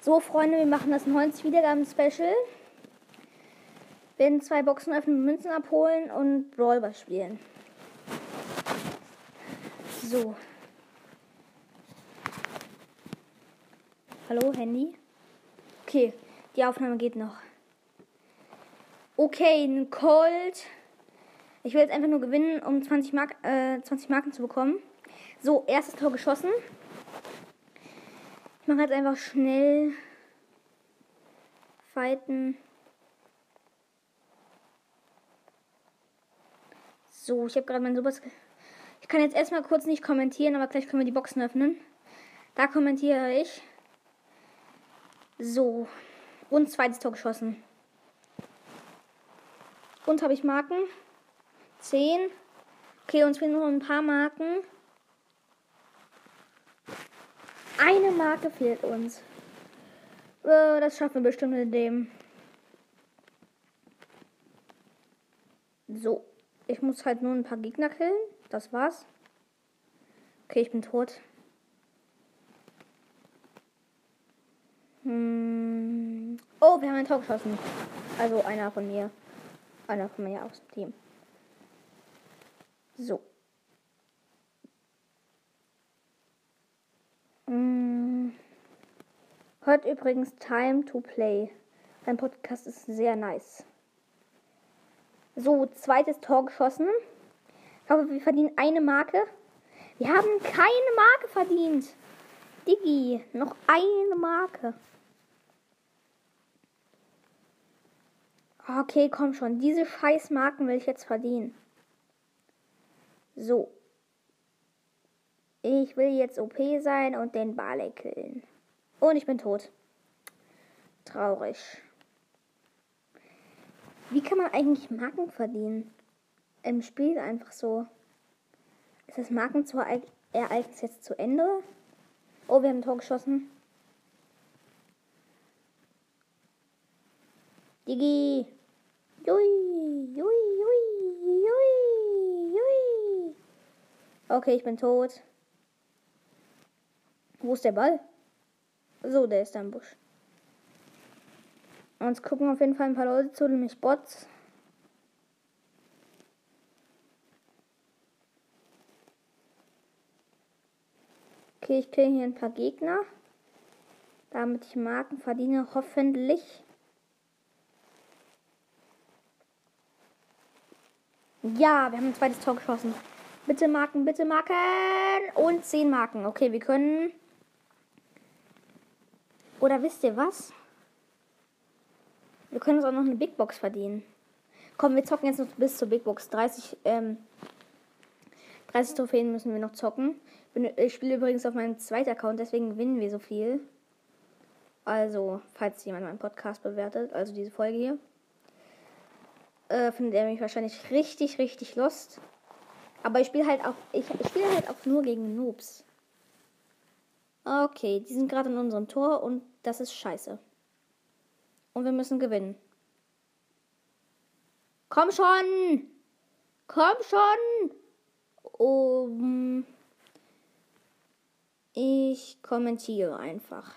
So, Freunde, wir machen das 90 Wiedergaben-Special. Werden zwei Boxen öffnen, Münzen abholen und Brawlball spielen. So. Hallo, Handy? Okay, die Aufnahme geht noch. Okay, ein Colt. Ich will jetzt einfach nur gewinnen, um 20, Mark, äh, 20 Marken zu bekommen. So, erstes Tor geschossen. Mache jetzt einfach schnell fighten. So, ich habe gerade mein Super. Ich kann jetzt erstmal kurz nicht kommentieren, aber gleich können wir die Boxen öffnen. Da kommentiere ich. So. Und zweites Tor geschossen. Und habe ich Marken. 10. Okay, uns fehlen noch ein paar Marken. Eine Marke fehlt uns. Das schaffen wir bestimmt mit dem. So. Ich muss halt nur ein paar Gegner killen. Das war's. Okay, ich bin tot. Hm. Oh, wir haben ein Tor geschossen. Also einer von mir. Einer von mir aus dem Team. So. Hört übrigens Time to Play. Sein Podcast ist sehr nice. So, zweites Tor geschossen. Ich hoffe, wir verdienen eine Marke. Wir haben keine Marke verdient. Diggi, noch eine Marke. Okay, komm schon. Diese scheiß Marken will ich jetzt verdienen. So. Ich will jetzt OP sein und den Barley killen. Und ich bin tot. Traurig. Wie kann man eigentlich Marken verdienen? Im Spiel einfach so. Ist das Markenzereignis jetzt zu Ende? Oh, wir haben ein Tor geschossen. Digi. Jui, jui, jui, jui, jui. Okay, ich bin tot. Wo ist der Ball? So, der ist da im Busch. Uns gucken auf jeden Fall ein paar Leute zu, nämlich Bots. Okay, ich kriege hier ein paar Gegner. Damit ich Marken verdiene, hoffentlich. Ja, wir haben ein zweites Tor geschossen. Bitte Marken, bitte Marken. Und 10 Marken. Okay, wir können. Oder wisst ihr was? Wir können uns auch noch eine Big Box verdienen. Komm, wir zocken jetzt noch bis zur Big Box. 30, ähm, 30 Trophäen müssen wir noch zocken. Ich spiele übrigens auf meinem zweiten Account, deswegen gewinnen wir so viel. Also, falls jemand meinen Podcast bewertet, also diese Folge hier, äh, findet er mich wahrscheinlich richtig, richtig lost. Aber ich spiele halt auch, ich, ich spiele halt auch nur gegen Noobs. Okay, die sind gerade in unserem Tor und das ist scheiße. Und wir müssen gewinnen. Komm schon! Komm schon! Um, ich kommentiere einfach.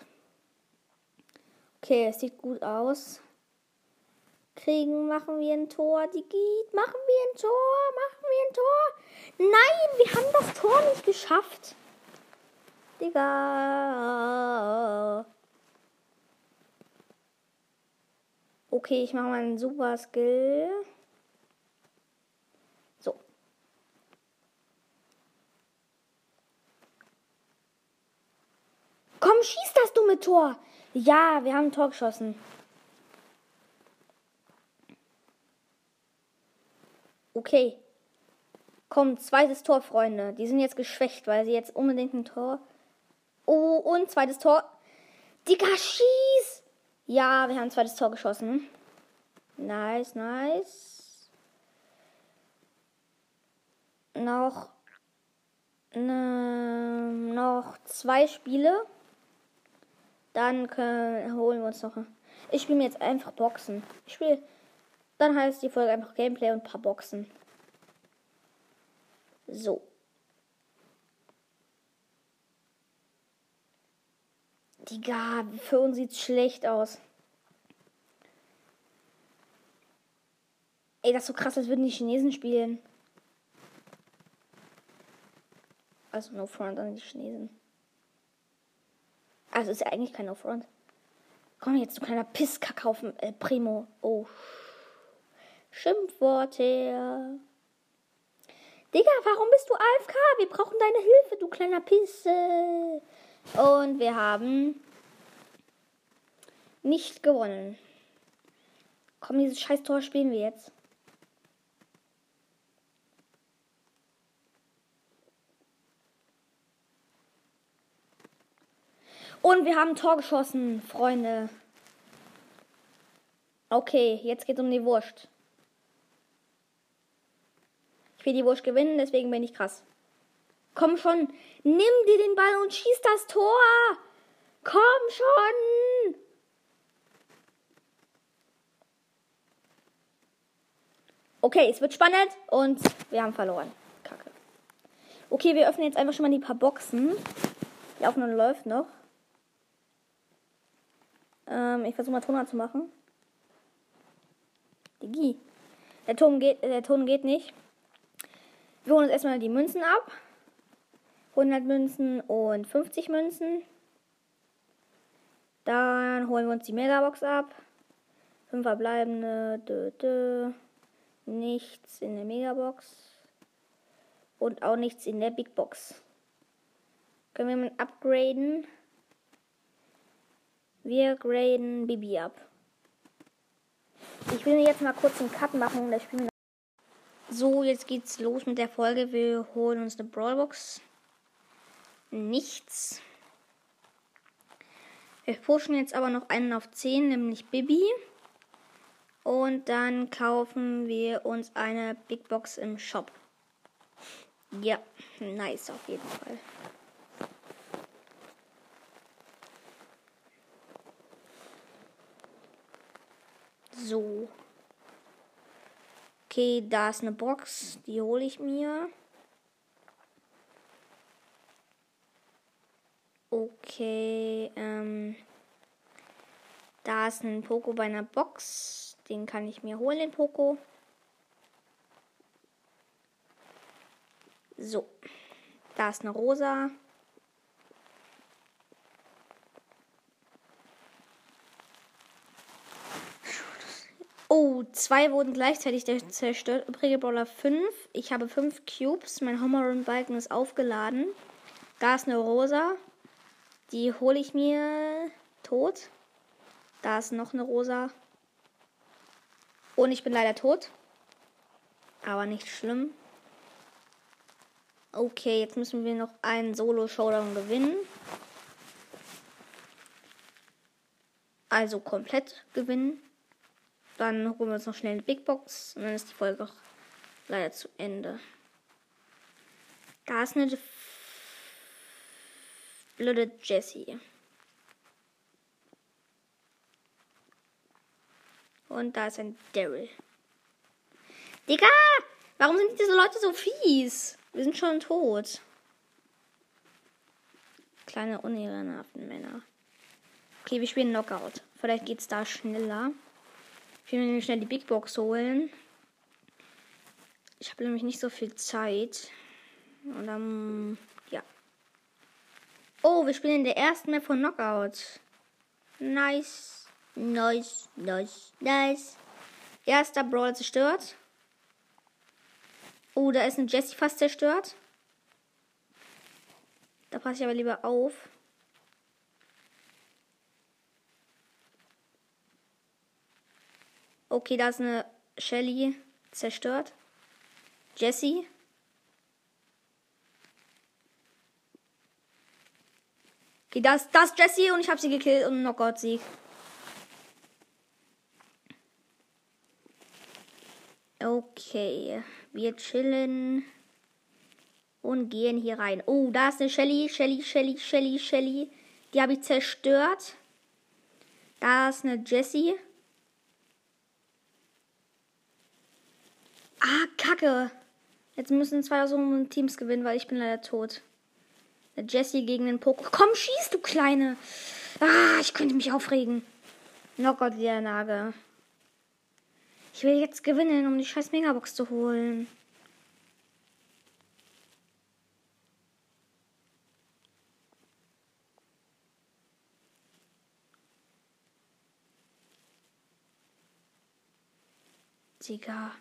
Okay, es sieht gut aus. Kriegen, machen wir ein Tor, die geht. Machen wir ein Tor, machen wir ein Tor. Nein, wir haben das Tor nicht geschafft. Digga. Okay, ich mache mal einen super Skill. So. Komm, schieß das dumme Tor. Ja, wir haben ein Tor geschossen. Okay. Komm, zweites Tor, Freunde. Die sind jetzt geschwächt, weil sie jetzt unbedingt ein Tor. Oh, und zweites Tor. Digga, schieß! Ja, wir haben ein zweites Tor geschossen. Nice, nice. Noch, ne, noch zwei Spiele. Dann können, holen wir uns noch. Ich spiele mir jetzt einfach Boxen. Ich spiele. Dann heißt die Folge einfach Gameplay und ein paar Boxen. So. Digga, für uns sieht's schlecht aus. Ey, das ist so krass, als würden die Chinesen spielen. Also no front an die Chinesen. Also ist ja eigentlich kein no front. Komm jetzt, du kleiner Pisskack auf äh, Primo. Oh. Schimpfworte. Digga, warum bist du AFK? Wir brauchen deine Hilfe, du kleiner Pisse. Und wir haben nicht gewonnen. Komm, dieses scheiß Tor spielen wir jetzt. Und wir haben ein Tor geschossen, Freunde. Okay, jetzt geht's um die Wurst. Ich will die Wurst gewinnen, deswegen bin ich krass. Komm schon, nimm dir den Ball und schieß das Tor. Komm schon. Okay, es wird spannend und wir haben verloren. Kacke. Okay, wir öffnen jetzt einfach schon mal die paar Boxen. Die Aufnahme läuft noch. Ähm, ich versuche mal Ton zu machen. Digi. Der Ton geht, der Ton geht nicht. Wir holen uns erstmal die Münzen ab. 100 Münzen und 50 Münzen. Dann holen wir uns die Megabox ab. 5 verbleibende. Dö, dö. Nichts in der Megabox. Und auch nichts in der Big Box. Können wir mal upgraden? Wir graden Bibi ab. Ich will jetzt mal kurz einen Cut machen und das Spiel. So, jetzt geht's los mit der Folge. Wir holen uns eine Brawlbox. Nichts. Wir pushen jetzt aber noch einen auf 10, nämlich Bibi. Und dann kaufen wir uns eine Big Box im Shop. Ja, nice auf jeden Fall. So. Okay, da ist eine Box, die hole ich mir. Okay, ähm, da ist ein Poko bei einer Box. Den kann ich mir holen, den Poko. So, da ist eine Rosa. Oh, zwei wurden gleichzeitig zerstört. Übrige Brawler 5. Ich habe 5 Cubes. Mein Homeroom-Balken ist aufgeladen. Da ist eine Rosa. Die hole ich mir tot. Da ist noch eine Rosa. Und ich bin leider tot. Aber nicht schlimm. Okay, jetzt müssen wir noch einen Solo-Showdown gewinnen. Also komplett gewinnen. Dann holen wir uns noch schnell eine Big Box und dann ist die Folge auch leider zu Ende. Da ist eine blöde Jessie. Und da ist ein Daryl. Digga! Warum sind diese Leute so fies? Wir sind schon tot. Kleine unehrenhaften Männer. Okay, wir spielen Knockout. Vielleicht geht's da schneller. Ich will mir schnell die Big Box holen. Ich habe nämlich nicht so viel Zeit. Und dann. Oh, wir spielen in der ersten Map von Knockout. Nice. Nice, nice, nice. Erster Brawl zerstört. Oh, da ist ein Jesse fast zerstört. Da passe ich aber lieber auf. Okay, da ist eine Shelly zerstört. Jesse. Okay, das, das Jesse und ich habe sie gekillt und Knockout-Sieg. Okay, wir chillen und gehen hier rein. Oh, da ist eine Shelly, Shelly, Shelly, Shelly, Shelly. Die habe ich zerstört. Da ist eine Jessie. Ah, Kacke. Jetzt müssen zwei so Teams gewinnen, weil ich bin leider tot. Der Jesse gegen den Poco. Komm, schieß, du Kleine. Ah, ich könnte mich aufregen. Knockout der Nage. Ich will jetzt gewinnen, um die scheiß Megabox zu holen. Digga.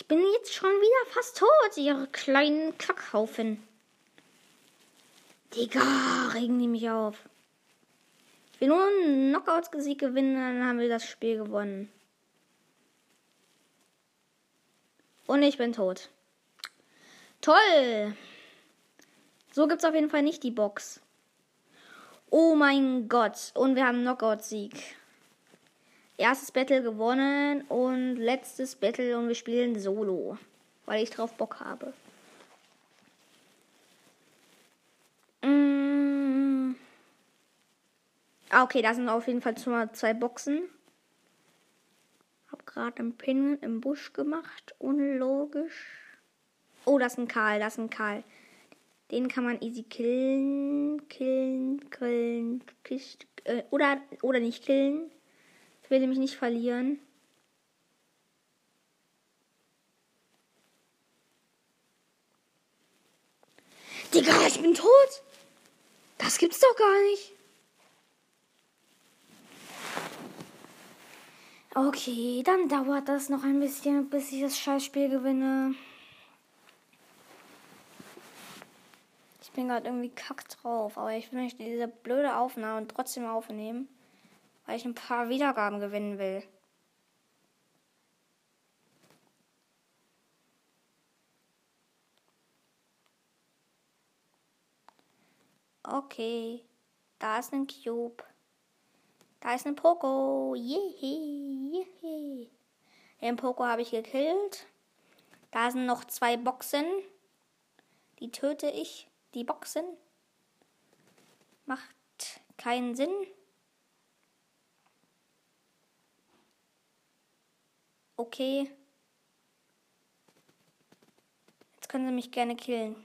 Ich bin jetzt schon wieder fast tot, ihr kleinen Kackhaufen. Digga, regen die mich auf. Ich will nur einen Knockouts-Sieg gewinnen, dann haben wir das Spiel gewonnen. Und ich bin tot. Toll! So gibt's auf jeden Fall nicht die Box. Oh mein Gott. Und wir haben Knockout-Sieg. Erstes Battle gewonnen und letztes Battle und wir spielen Solo. Weil ich drauf Bock habe. Mm. Ah, okay, da sind auf jeden Fall schon mal zwei Boxen. Hab gerade einen Pin im Busch gemacht. Unlogisch. Oh, das ist ein Karl, das ist ein Karl. Den kann man easy killen, killen, killen, kist, äh, oder, oder nicht killen. Ich will nämlich nicht verlieren. Digga, ich bin tot. Das gibt's doch gar nicht. Okay, dann dauert das noch ein bisschen, bis ich das Scheißspiel gewinne. bin gerade irgendwie kack drauf, aber ich will nicht diese blöde Aufnahme trotzdem aufnehmen, weil ich ein paar Wiedergaben gewinnen will. Okay, da ist ein Cube. Da ist ein Poco. Jehe, jehe. Den Poco habe ich gekillt. Da sind noch zwei Boxen. Die töte ich die Boxen. Macht keinen Sinn. Okay. Jetzt können sie mich gerne killen.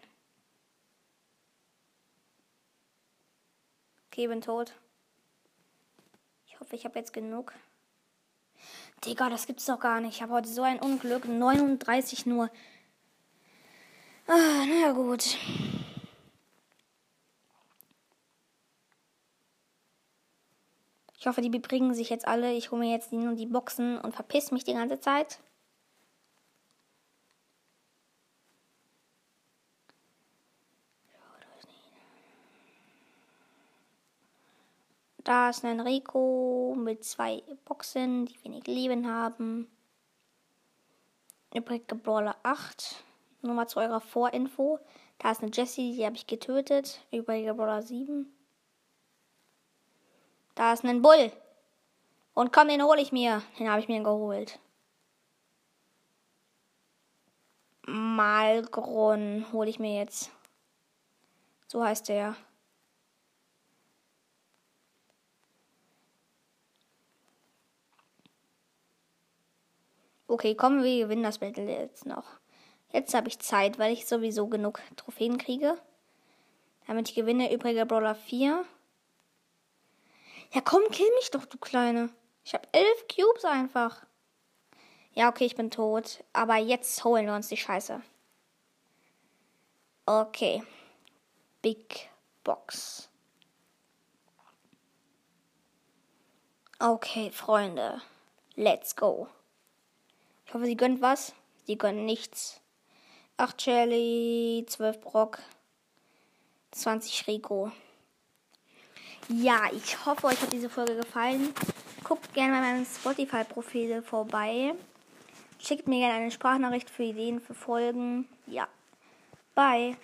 Okay, bin tot. Ich hoffe, ich habe jetzt genug. Digga, das gibt's doch gar nicht. Ich habe heute so ein Unglück. 39 nur. Ah, naja, gut. Ich hoffe, die bebringen sich jetzt alle. Ich hole mir jetzt nur die Boxen und verpiss mich die ganze Zeit. Da ist ein Rico mit zwei Boxen, die wenig Leben haben. Übrige Brawler 8. Nur mal zu eurer Vorinfo. Da ist eine Jessie, die habe ich getötet. Übrige Brawler 7. Da ist ein Bull. Und komm, den hole ich mir. Den habe ich mir geholt. Malgrun hole ich mir jetzt. So heißt der. Okay, komm, wir gewinnen das Battle jetzt noch. Jetzt habe ich Zeit, weil ich sowieso genug Trophäen kriege. Damit ich gewinne, übrige Brawler 4. Ja, komm, kill mich doch, du Kleine. Ich habe elf Cubes einfach. Ja, okay, ich bin tot. Aber jetzt holen wir uns die Scheiße. Okay. Big Box. Okay, Freunde. Let's go. Ich hoffe, sie gönnt was. Sie gönnen nichts. 8 Jelly, 12 Brock, 20 Rico. Ja, ich hoffe, euch hat diese Folge gefallen. Guckt gerne bei meinem Spotify-Profil vorbei. Schickt mir gerne eine Sprachnachricht für Ideen für Folgen. Ja. Bye.